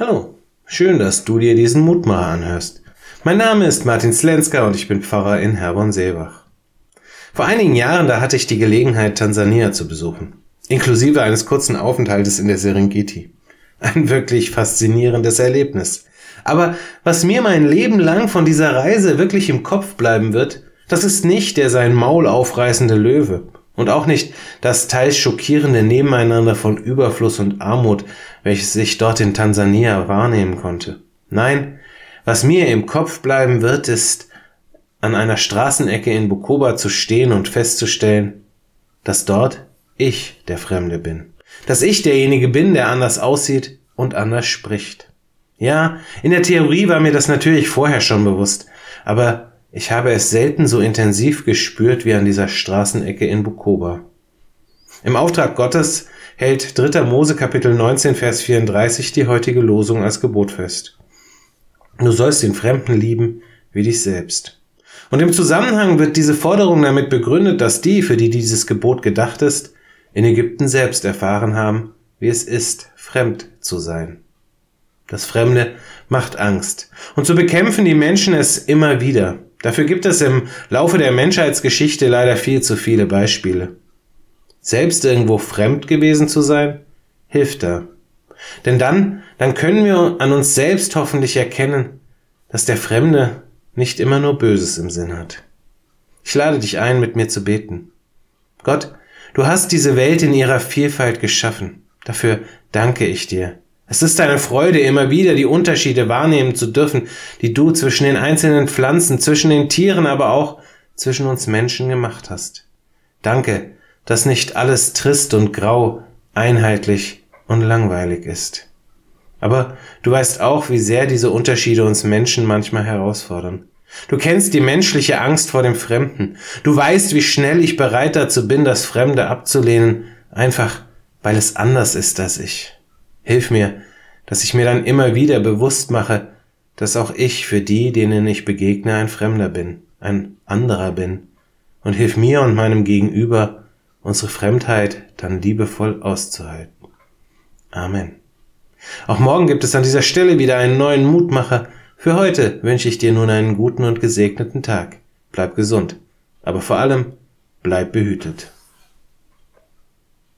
Hallo, schön, dass du dir diesen Mutmacher anhörst. Mein Name ist Martin Slenska und ich bin Pfarrer in Herborn-Seebach. Vor einigen Jahren, da hatte ich die Gelegenheit, Tansania zu besuchen, inklusive eines kurzen Aufenthaltes in der Serengeti. Ein wirklich faszinierendes Erlebnis. Aber was mir mein Leben lang von dieser Reise wirklich im Kopf bleiben wird, das ist nicht der sein Maul aufreißende Löwe und auch nicht das teils schockierende Nebeneinander von Überfluss und Armut, welches ich dort in Tansania wahrnehmen konnte. Nein, was mir im Kopf bleiben wird, ist, an einer Straßenecke in Bukoba zu stehen und festzustellen, dass dort ich der Fremde bin. Dass ich derjenige bin, der anders aussieht und anders spricht. Ja, in der Theorie war mir das natürlich vorher schon bewusst, aber ich habe es selten so intensiv gespürt wie an dieser Straßenecke in Bukoba. Im Auftrag Gottes hält 3. Mose Kapitel 19 Vers 34 die heutige Losung als Gebot fest. Du sollst den Fremden lieben wie dich selbst. Und im Zusammenhang wird diese Forderung damit begründet, dass die, für die dieses Gebot gedacht ist, in Ägypten selbst erfahren haben, wie es ist, fremd zu sein. Das Fremde macht Angst. Und so bekämpfen die Menschen es immer wieder. Dafür gibt es im Laufe der Menschheitsgeschichte leider viel zu viele Beispiele. Selbst irgendwo fremd gewesen zu sein, hilft da. Denn dann, dann können wir an uns selbst hoffentlich erkennen, dass der Fremde nicht immer nur Böses im Sinn hat. Ich lade dich ein, mit mir zu beten. Gott, du hast diese Welt in ihrer Vielfalt geschaffen. Dafür danke ich dir. Es ist eine Freude, immer wieder die Unterschiede wahrnehmen zu dürfen, die du zwischen den einzelnen Pflanzen, zwischen den Tieren, aber auch zwischen uns Menschen gemacht hast. Danke, dass nicht alles trist und grau, einheitlich und langweilig ist. Aber du weißt auch, wie sehr diese Unterschiede uns Menschen manchmal herausfordern. Du kennst die menschliche Angst vor dem Fremden. Du weißt, wie schnell ich bereit dazu bin, das Fremde abzulehnen, einfach weil es anders ist als ich. Hilf mir, dass ich mir dann immer wieder bewusst mache, dass auch ich für die, denen ich begegne, ein Fremder bin, ein anderer bin. Und hilf mir und meinem Gegenüber, unsere Fremdheit dann liebevoll auszuhalten. Amen. Auch morgen gibt es an dieser Stelle wieder einen neuen Mutmacher. Für heute wünsche ich dir nun einen guten und gesegneten Tag. Bleib gesund, aber vor allem bleib behütet.